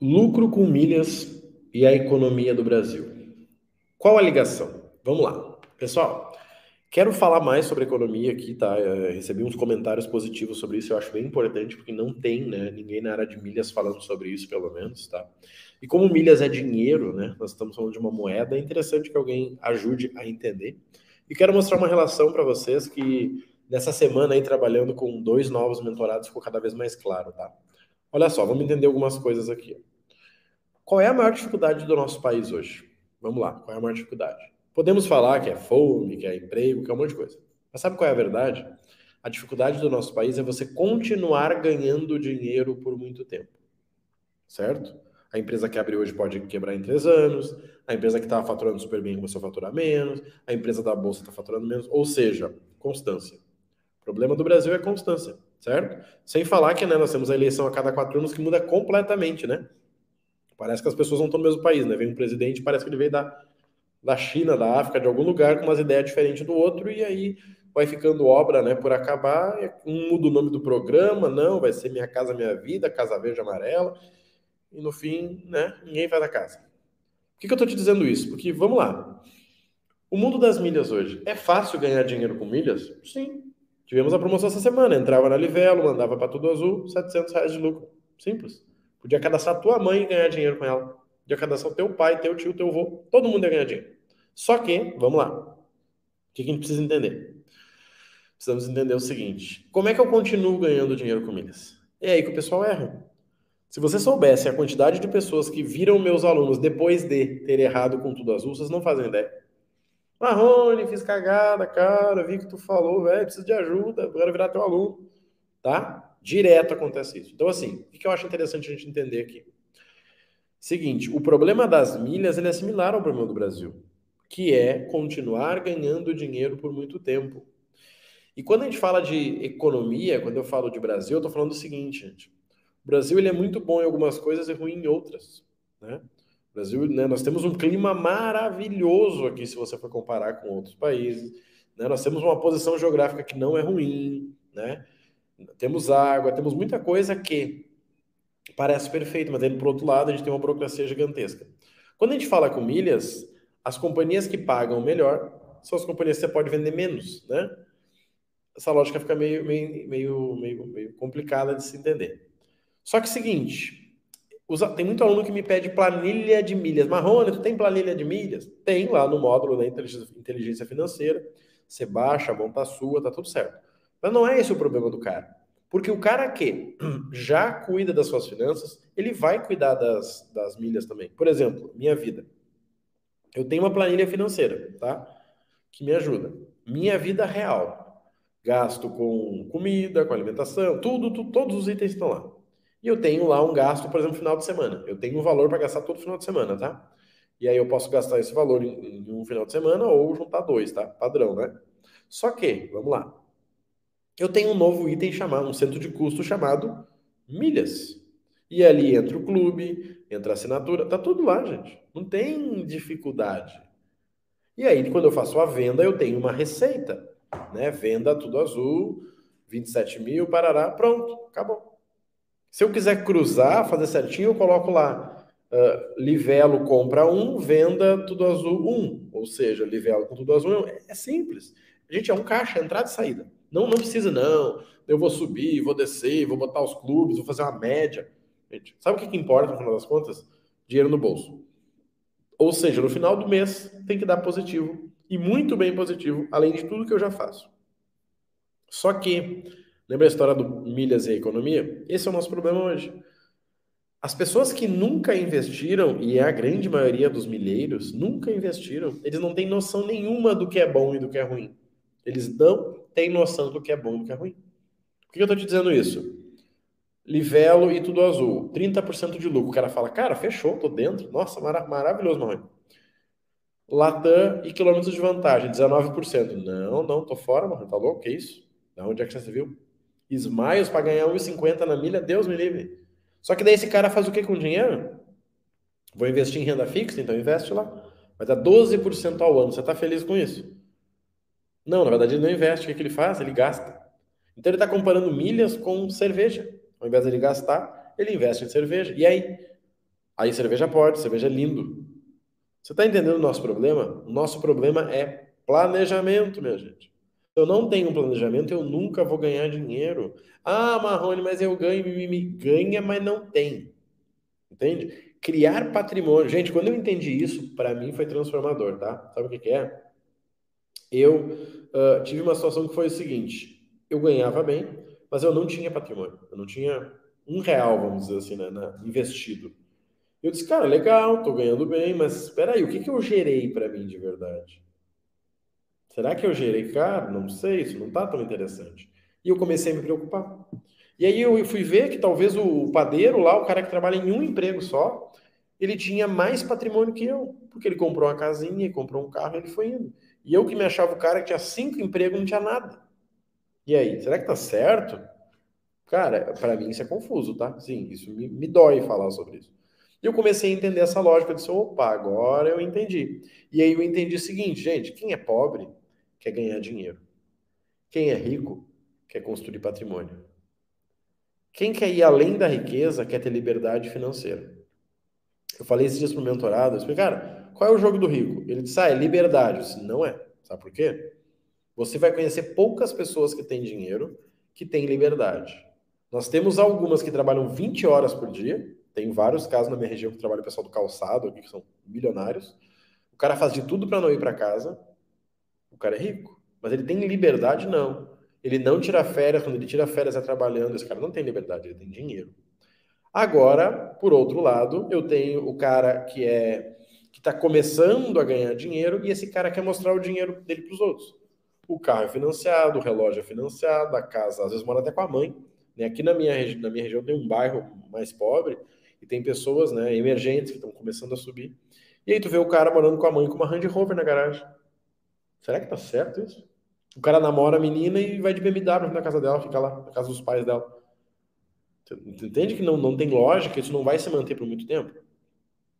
Lucro com milhas e a economia do Brasil. Qual a ligação? Vamos lá. Pessoal, quero falar mais sobre economia aqui, tá? Eu recebi uns comentários positivos sobre isso, eu acho bem importante, porque não tem, né, ninguém na área de milhas falando sobre isso, pelo menos, tá? E como milhas é dinheiro, né, nós estamos falando de uma moeda, é interessante que alguém ajude a entender. E quero mostrar uma relação para vocês que nessa semana aí trabalhando com dois novos mentorados ficou cada vez mais claro, tá? Olha só, vamos entender algumas coisas aqui. Qual é a maior dificuldade do nosso país hoje? Vamos lá, qual é a maior dificuldade? Podemos falar que é fome, que é emprego, que é um monte de coisa. Mas sabe qual é a verdade? A dificuldade do nosso país é você continuar ganhando dinheiro por muito tempo. Certo? A empresa que abre hoje pode quebrar em três anos, a empresa que estava faturando super bem começou a faturar menos, a empresa da bolsa está faturando menos, ou seja, constância. O problema do Brasil é constância certo? Sem falar que né, nós temos a eleição a cada quatro anos que muda completamente, né? Parece que as pessoas não estão no mesmo país, né? Vem um presidente, parece que ele veio da, da China, da África, de algum lugar, com umas ideias diferentes do outro, e aí vai ficando obra, né, por acabar, um muda o nome do programa, não, vai ser Minha Casa Minha Vida, Casa Verde Amarela, e no fim, né, ninguém faz a casa. Por que, que eu tô te dizendo isso? Porque, vamos lá, o mundo das milhas hoje, é fácil ganhar dinheiro com milhas? Sim, Tivemos a promoção essa semana. Entrava na Livelo, mandava para Tudo Azul, 700 reais de lucro. Simples. Podia cadastrar tua mãe e ganhar dinheiro com ela. Podia cadastrar teu pai, teu tio, teu avô. Todo mundo ia ganhar dinheiro. Só que, vamos lá. O que a gente precisa entender? Precisamos entender o seguinte: como é que eu continuo ganhando dinheiro com milhas? É aí que o pessoal erra. Se você soubesse a quantidade de pessoas que viram meus alunos depois de ter errado com tudo azul, vocês não fazem ideia. Marrone, fiz cagada, cara, vi que tu falou, velho, preciso de ajuda, quero virar teu aluno, tá? Direto acontece isso. Então, assim, o que eu acho interessante a gente entender aqui? Seguinte, o problema das milhas ele é similar ao problema do Brasil, que é continuar ganhando dinheiro por muito tempo. E quando a gente fala de economia, quando eu falo de Brasil, eu estou falando o seguinte, gente. O Brasil ele é muito bom em algumas coisas e ruim em outras, né? Brasil, né, nós temos um clima maravilhoso aqui, se você for comparar com outros países. Né? Nós temos uma posição geográfica que não é ruim, né? Temos água, temos muita coisa que parece perfeito, mas aí, por outro lado, a gente tem uma burocracia gigantesca. Quando a gente fala com milhas, as companhias que pagam melhor são as companhias que você pode vender menos, né? Essa lógica fica meio, meio, meio, meio, meio complicada de se entender. Só que é o seguinte, tem muito aluno que me pede planilha de milhas. Marrone, tu tem planilha de milhas? Tem lá no módulo da inteligência financeira. Você baixa, monta a sua, tá tudo certo. Mas não é esse o problema do cara. Porque o cara que já cuida das suas finanças, ele vai cuidar das, das milhas também. Por exemplo, minha vida. Eu tenho uma planilha financeira, tá? Que me ajuda. Minha vida real. Gasto com comida, com alimentação, tudo, tudo todos os itens estão lá. E eu tenho lá um gasto, por exemplo, final de semana. Eu tenho um valor para gastar todo final de semana, tá? E aí eu posso gastar esse valor em, em um final de semana ou juntar dois, tá? Padrão, né? Só que, vamos lá. Eu tenho um novo item chamado, um centro de custo chamado milhas. E ali entra o clube, entra a assinatura, tá tudo lá, gente. Não tem dificuldade. E aí, quando eu faço a venda, eu tenho uma receita, né? Venda tudo azul, 27 mil, parará, pronto, acabou. Se eu quiser cruzar, fazer certinho, eu coloco lá uh, Livelo compra um, venda tudo azul um. Ou seja, Livelo com tudo azul é, é simples. A gente é um caixa, entrada e saída. Não, não precisa, não. Eu vou subir, vou descer, vou botar os clubes, vou fazer uma média. Gente, sabe o que, que importa no final das contas? Dinheiro no bolso. Ou seja, no final do mês tem que dar positivo. E muito bem positivo, além de tudo que eu já faço. Só que Lembra a história do milhas e economia? Esse é o nosso problema hoje. As pessoas que nunca investiram, e é a grande maioria dos milheiros, nunca investiram, eles não têm noção nenhuma do que é bom e do que é ruim. Eles não têm noção do que é bom e do que é ruim. Por que eu estou te dizendo isso? Livelo e tudo azul, 30% de lucro. O cara fala, cara, fechou, tô dentro. Nossa, marav maravilhoso, Marrone. Latam e quilômetros de vantagem, 19%. Não, não, tô fora, mano. Tá louco? Que isso? Da onde é que você viu? Smiles para ganhar 1,50 na milha, Deus me livre. Só que daí esse cara faz o que com o dinheiro? Vou investir em renda fixa, então investe lá. Vai dar 12% ao ano. Você está feliz com isso? Não, na verdade ele não investe. O que, que ele faz? Ele gasta. Então ele está comparando milhas com cerveja. Ao invés de ele gastar, ele investe em cerveja. E aí? Aí cerveja pode, cerveja é lindo. Você está entendendo o nosso problema? O nosso problema é planejamento, minha gente. Eu não tenho um planejamento, eu nunca vou ganhar dinheiro. Ah, Marrone, mas eu ganho, me, me ganha, mas não tem. Entende? Criar patrimônio. Gente, quando eu entendi isso, para mim foi transformador, tá? Sabe o que, que é? Eu uh, tive uma situação que foi o seguinte: eu ganhava bem, mas eu não tinha patrimônio. Eu não tinha um real, vamos dizer assim, né, na, investido. Eu disse, cara, legal, tô ganhando bem, mas espera aí, o que, que eu gerei para mim de verdade? Será que eu gerei cara? Não sei, isso não tá tão interessante. E eu comecei a me preocupar. E aí eu fui ver que talvez o padeiro lá, o cara que trabalha em um emprego só, ele tinha mais patrimônio que eu, porque ele comprou uma casinha, comprou um carro, ele foi indo. E eu que me achava o cara que tinha cinco empregos, não tinha nada. E aí, será que tá certo? Cara, para mim isso é confuso, tá? Sim, isso me, me dói falar sobre isso. E eu comecei a entender essa lógica, disse, opa, agora eu entendi. E aí eu entendi o seguinte, gente, quem é pobre quer ganhar dinheiro. Quem é rico quer construir patrimônio. Quem quer ir além da riqueza quer ter liberdade financeira. Eu falei esses dias pro mentorado, eu disse, cara, qual é o jogo do rico? Ele disse, ah, é liberdade. Eu disse, não é. Sabe por quê? Você vai conhecer poucas pessoas que têm dinheiro que têm liberdade. Nós temos algumas que trabalham 20 horas por dia. Tem vários casos na minha região que trabalha o pessoal do calçado, que são milionários. O cara faz de tudo para não ir para casa. O cara é rico. Mas ele tem liberdade? Não. Ele não tira férias, quando ele tira férias é trabalhando, esse cara não tem liberdade, ele tem dinheiro. Agora, por outro lado, eu tenho o cara que é que está começando a ganhar dinheiro e esse cara quer mostrar o dinheiro dele para os outros. O carro é financiado, o relógio é financiado, a casa às vezes mora até com a mãe. Né? Aqui na minha, na minha região tem um bairro mais pobre e tem pessoas né, emergentes que estão começando a subir. E aí tu vê o cara morando com a mãe com uma Land Rover na garagem. Será que tá certo isso? O cara namora a menina e vai de BMW na casa dela, fica lá, na casa dos pais dela. Entende que não, não tem lógica, isso não vai se manter por muito tempo?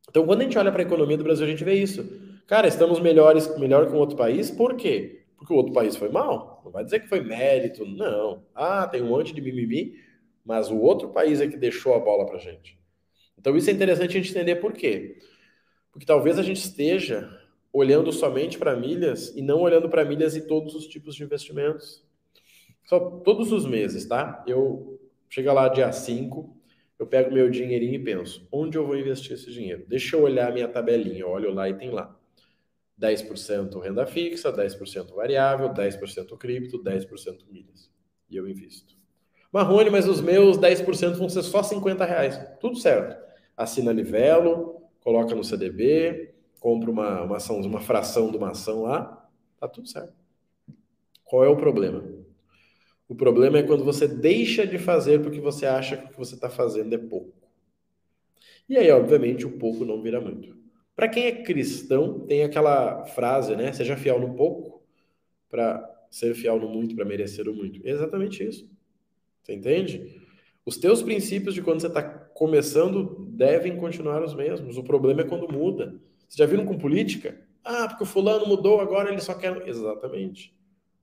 Então, quando a gente olha para a economia do Brasil, a gente vê isso. Cara, estamos melhores, melhor que um outro país, por quê? Porque o outro país foi mal. Não vai dizer que foi mérito, não. Ah, tem um monte de mimimi, mas o outro país é que deixou a bola para gente. Então, isso é interessante a gente entender por quê. Porque talvez a gente esteja olhando somente para milhas e não olhando para milhas e todos os tipos de investimentos. Só todos os meses, tá? Eu chega lá dia 5, eu pego meu dinheirinho e penso, onde eu vou investir esse dinheiro? Deixa eu olhar minha tabelinha, olho lá e tem lá 10% renda fixa, 10% variável, 10% cripto, 10% milhas. E eu invisto. Marrone, mas os meus 10% vão ser só 50 reais. Tudo certo. Assina Livelo, coloca no CDB, compra uma, uma, ação, uma fração de uma ação lá, tá tudo certo. Qual é o problema? O problema é quando você deixa de fazer porque você acha que o que você está fazendo é pouco. E aí, obviamente, o pouco não vira muito. Para quem é cristão, tem aquela frase, né? Seja fiel no pouco para ser fiel no muito, para merecer o muito. É exatamente isso. Você entende? Os teus princípios de quando você está começando devem continuar os mesmos. O problema é quando muda. Vocês já viram com política? Ah, porque o fulano mudou, agora ele só quer. Exatamente.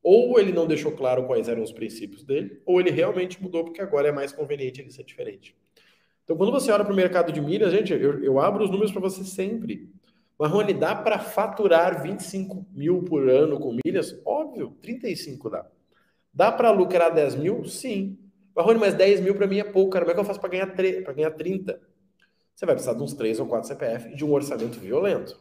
Ou ele não deixou claro quais eram os princípios dele, ou ele realmente mudou porque agora é mais conveniente ele ser diferente. Então, quando você olha para o mercado de milhas, gente, eu, eu abro os números para você sempre. Marrone, dá para faturar 25 mil por ano com milhas? Óbvio, 35 dá. Dá para lucrar 10 mil? Sim. Marrone, mas 10 mil para mim é pouco, cara. Como é que eu faço para ganhar, ganhar 30? você vai precisar de uns 3 ou 4 CPF e de um orçamento violento.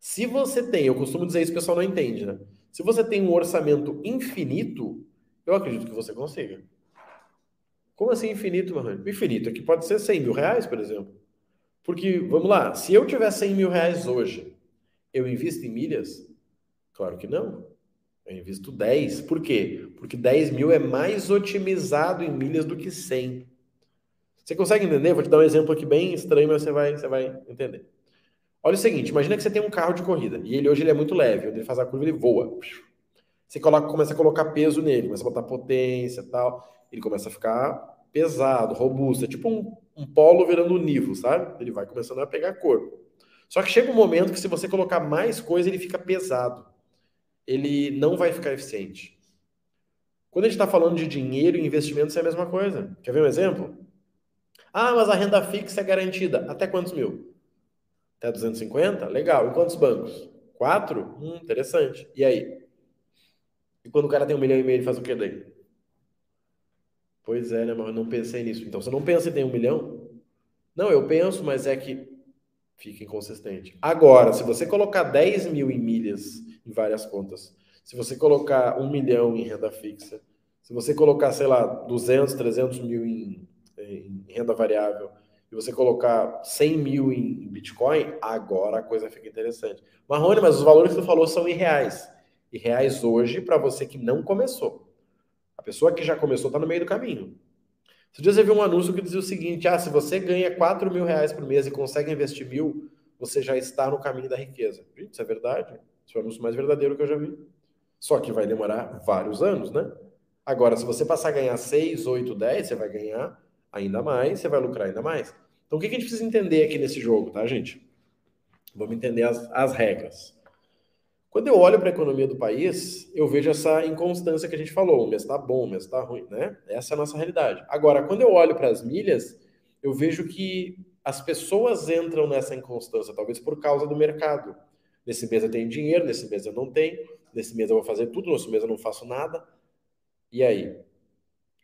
Se você tem, eu costumo dizer isso, o pessoal não entende, né? Se você tem um orçamento infinito, eu acredito que você consiga. Como assim infinito, mano? Infinito aqui pode ser 100 mil reais, por exemplo. Porque, vamos lá, se eu tiver 100 mil reais hoje, eu invisto em milhas? Claro que não. Eu invisto 10. Por quê? Porque 10 mil é mais otimizado em milhas do que 100. Você consegue entender? Vou te dar um exemplo aqui bem estranho, mas você vai, você vai entender. Olha o seguinte, imagina que você tem um carro de corrida e ele hoje ele é muito leve, ele faz a curva ele voa. Você coloca, começa a colocar peso nele, começa a botar potência tal, ele começa a ficar pesado, robusto, é tipo um, um polo virando um nivo, sabe? Ele vai começando a pegar corpo. Só que chega um momento que se você colocar mais coisa, ele fica pesado. Ele não vai ficar eficiente. Quando a gente está falando de dinheiro e investimentos, é a mesma coisa. Quer ver um exemplo? Ah, mas a renda fixa é garantida. Até quantos mil? Até 250? Legal. Em quantos bancos? Quatro? Hum, interessante. E aí? E quando o cara tem um milhão e meio, ele faz o que daí? Pois é, né, mas eu não pensei nisso. Então, você não pensa em ter um milhão? Não, eu penso, mas é que fica inconsistente. Agora, se você colocar 10 mil em milhas em várias contas, se você colocar um milhão em renda fixa, se você colocar, sei lá, 200, 300 mil em, em renda variável, e você colocar 100 mil em Bitcoin, agora a coisa fica interessante. Marrone, mas os valores que você falou são em reais. E reais hoje para você que não começou. A pessoa que já começou está no meio do caminho. Se dia você viu um anúncio que dizia o seguinte: ah, se você ganha 4 mil reais por mês e consegue investir mil, você já está no caminho da riqueza. Gente, isso é verdade. Esse é o anúncio mais verdadeiro que eu já vi. Só que vai demorar vários anos, né? Agora, se você passar a ganhar 6, 8, 10, você vai ganhar ainda mais, você vai lucrar ainda mais. Então, o que a gente precisa entender aqui nesse jogo, tá, gente? Vamos entender as, as regras. Quando eu olho para a economia do país, eu vejo essa inconstância que a gente falou. O mês está bom, o mês está ruim, né? Essa é a nossa realidade. Agora, quando eu olho para as milhas, eu vejo que as pessoas entram nessa inconstância, talvez por causa do mercado. Nesse mês eu tenho dinheiro, nesse mês eu não tenho, nesse mês eu vou fazer tudo, nesse mês eu não faço nada. E aí?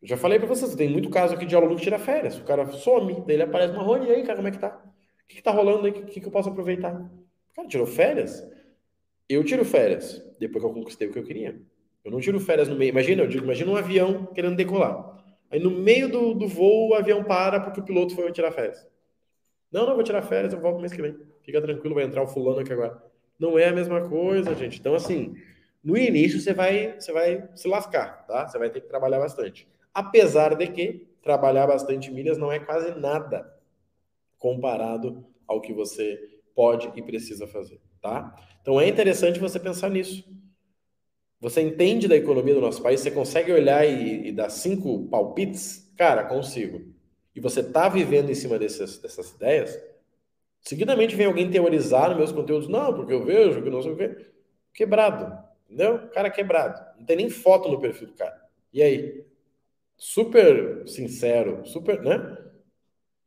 Eu já falei para vocês, tem muito caso aqui de aluno que tira férias. O cara some, daí ele aparece marrone, e aí, cara, como é que tá? O que, que tá rolando aí? O que, que eu posso aproveitar? O cara tirou férias? Eu tiro férias depois que eu conquistei o que eu queria. Eu não tiro férias no meio. Imagina, eu digo, imagina um avião querendo decolar. Aí no meio do, do voo o avião para porque o piloto foi tirar férias. Não, não vou tirar férias, eu volto mês que vem. Fica tranquilo, vai entrar o fulano aqui agora. Não é a mesma coisa, gente. Então, assim, no início você vai, você vai se lascar, tá? Você vai ter que trabalhar bastante. Apesar de que trabalhar bastante milhas não é quase nada comparado ao que você pode e precisa fazer, tá? Então é interessante você pensar nisso. Você entende da economia do nosso país? Você consegue olhar e, e dar cinco palpites? Cara, consigo. E você está vivendo em cima dessas, dessas ideias? Seguidamente vem alguém teorizar nos meus conteúdos. Não, porque eu vejo que não sei o quê. Quebrado. Entendeu? Cara quebrado. Não tem nem foto no perfil do cara. E aí? Super sincero, super, né?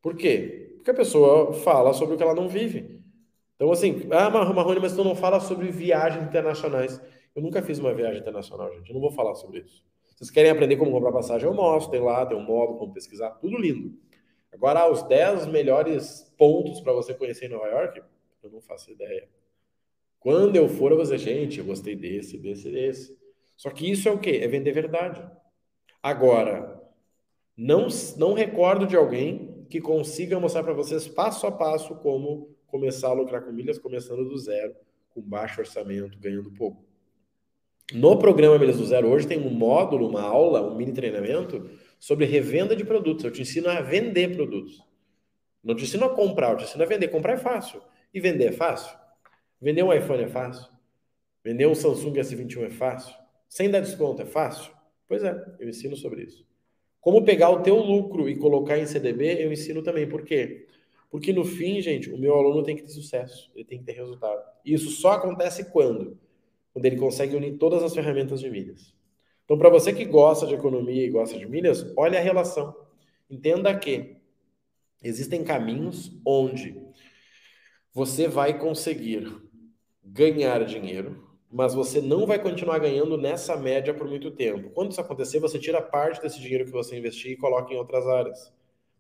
Por quê? Porque a pessoa fala sobre o que ela não vive. Então, assim, ah, Marrone, mas tu não fala sobre viagens internacionais. Eu nunca fiz uma viagem internacional, gente. Eu não vou falar sobre isso. Vocês querem aprender como comprar passagem? Eu mostro, tem lá, tem um modo como pesquisar, tudo lindo. Agora, os 10 melhores pontos para você conhecer em Nova York, eu não faço ideia. Quando eu for, eu vou dizer, gente, eu gostei desse, desse, desse. Só que isso é o quê? É vender verdade. Agora, não, não recordo de alguém que consiga mostrar para vocês passo a passo como começar a lucrar com milhas, começando do zero, com baixo orçamento, ganhando pouco. No programa Milhas do Zero, hoje tem um módulo, uma aula, um mini treinamento sobre revenda de produtos. Eu te ensino a vender produtos. Não te ensino a comprar, eu te ensino a vender. Comprar é fácil. E vender é fácil. Vender um iPhone é fácil. Vender um Samsung S21 é fácil. Sem dar desconto é fácil. Pois é, eu ensino sobre isso. Como pegar o teu lucro e colocar em CDB, eu ensino também. Por quê? Porque no fim, gente, o meu aluno tem que ter sucesso, ele tem que ter resultado. E isso só acontece quando? Quando ele consegue unir todas as ferramentas de milhas. Então, para você que gosta de economia e gosta de milhas, olhe a relação. Entenda que existem caminhos onde você vai conseguir ganhar dinheiro mas você não vai continuar ganhando nessa média por muito tempo. Quando isso acontecer, você tira parte desse dinheiro que você investir e coloca em outras áreas.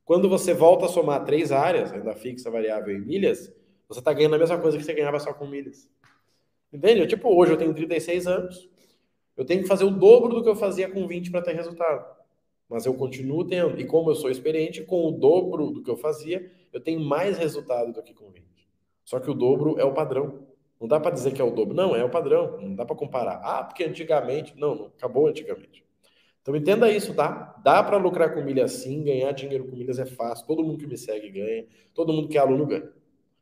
Quando você volta a somar três áreas, renda fixa, variável e milhas, você está ganhando a mesma coisa que você ganhava só com milhas. Entende? Tipo, hoje eu tenho 36 anos, eu tenho que fazer o dobro do que eu fazia com 20 para ter resultado. Mas eu continuo tendo. E como eu sou experiente, com o dobro do que eu fazia, eu tenho mais resultado do que com 20. Só que o dobro é o padrão. Não dá para dizer que é o dobro. Não, é o padrão. Não dá para comparar. Ah, porque antigamente. Não, não, acabou antigamente. Então entenda isso, tá? Dá para lucrar com milhas sim, ganhar dinheiro com milhas é fácil. Todo mundo que me segue ganha. Todo mundo que é aluno ganha.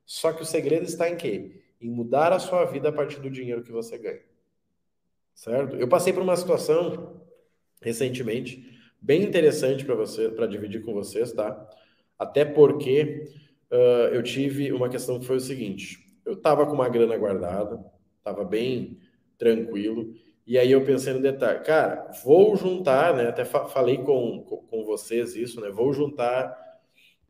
Só que o segredo está em quê? Em mudar a sua vida a partir do dinheiro que você ganha. Certo? Eu passei por uma situação recentemente bem interessante para você, para dividir com vocês, tá? Até porque uh, eu tive uma questão que foi o seguinte: eu estava com uma grana guardada, estava bem tranquilo. E aí eu pensei no detalhe, cara, vou juntar, né? Até fa falei com, com, vocês isso, né? Vou juntar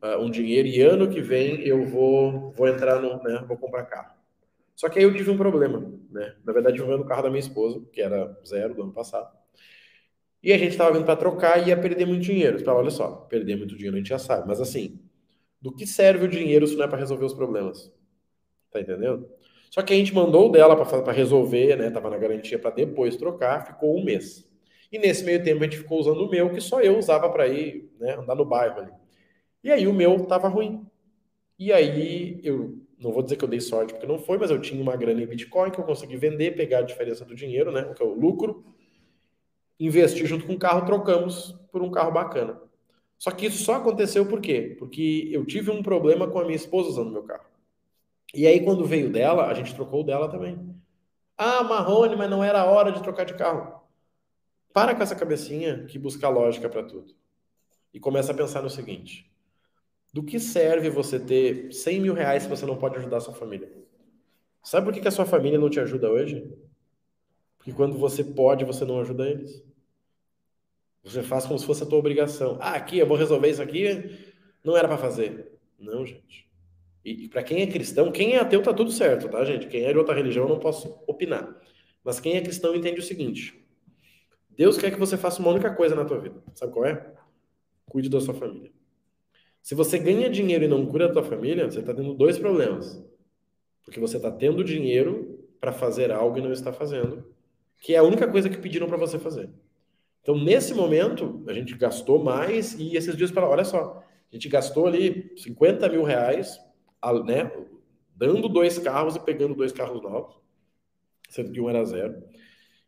uh, um dinheiro e ano que vem eu vou, vou entrar no, né, vou comprar carro. Só que aí eu tive um problema, né? Na verdade, eu o carro da minha esposa, que era zero do ano passado. E a gente estava vindo para trocar e ia perder muito dinheiro. Então, olha só, perder muito dinheiro a gente já sabe. Mas assim, do que serve o dinheiro se não é para resolver os problemas? Tá entendendo? Só que a gente mandou dela para resolver, né? Tava na garantia para depois trocar, ficou um mês. E nesse meio tempo a gente ficou usando o meu, que só eu usava para ir, né, andar no bairro ali. E aí o meu tava ruim. E aí eu não vou dizer que eu dei sorte porque não foi, mas eu tinha uma grana em Bitcoin que eu consegui vender, pegar a diferença do dinheiro, né, que é o lucro, investir junto com o carro, trocamos por um carro bacana. Só que isso só aconteceu por quê? Porque eu tive um problema com a minha esposa usando meu carro. E aí, quando veio dela, a gente trocou dela também. Ah, Marrone, mas não era a hora de trocar de carro. Para com essa cabecinha que busca lógica para tudo. E começa a pensar no seguinte: do que serve você ter 100 mil reais se você não pode ajudar a sua família? Sabe por que, que a sua família não te ajuda hoje? Porque quando você pode, você não ajuda eles. Você faz como se fosse a tua obrigação. Ah, aqui, eu vou resolver isso aqui. Não era para fazer. Não, gente. E, e para quem é cristão, quem é ateu tá tudo certo, tá, gente? Quem é de outra religião, eu não posso opinar. Mas quem é cristão entende o seguinte: Deus quer que você faça uma única coisa na tua vida. Sabe qual é? Cuide da sua família. Se você ganha dinheiro e não cura a tua família, você está tendo dois problemas. Porque você está tendo dinheiro para fazer algo e não está fazendo, que é a única coisa que pediram para você fazer. Então, nesse momento, a gente gastou mais e esses dias para olha só, a gente gastou ali 50 mil reais, né, dando dois carros e pegando dois carros novos, sendo que um era zero.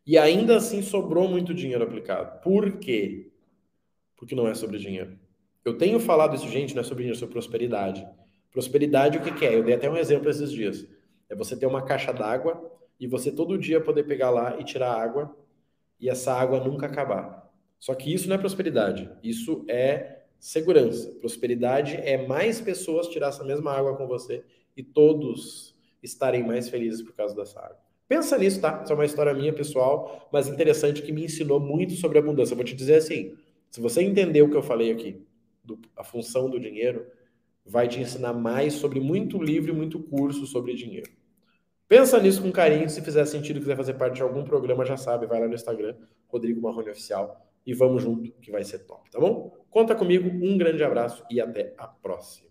E ainda assim sobrou muito dinheiro aplicado. Por quê? Porque não é sobre dinheiro. Eu tenho falado isso, gente, não é sobre dinheiro, é sobre prosperidade. Prosperidade, o que, que é? Eu dei até um exemplo esses dias. É você ter uma caixa d'água e você todo dia poder pegar lá e tirar água e essa água nunca acabar. Só que isso não é prosperidade, isso é segurança. Prosperidade é mais pessoas tirar essa mesma água com você e todos estarem mais felizes por causa dessa água. Pensa nisso, tá? Isso é uma história minha pessoal, mas interessante que me ensinou muito sobre abundância. Vou te dizer assim: se você entender o que eu falei aqui, do, a função do dinheiro, vai te ensinar mais sobre muito livro e muito curso sobre dinheiro. Pensa nisso com carinho. Se fizer sentido, quiser fazer parte de algum programa, já sabe, vai lá no Instagram, Rodrigo Marrone Oficial, e vamos junto, que vai ser top, tá bom? Conta comigo, um grande abraço e até a próxima.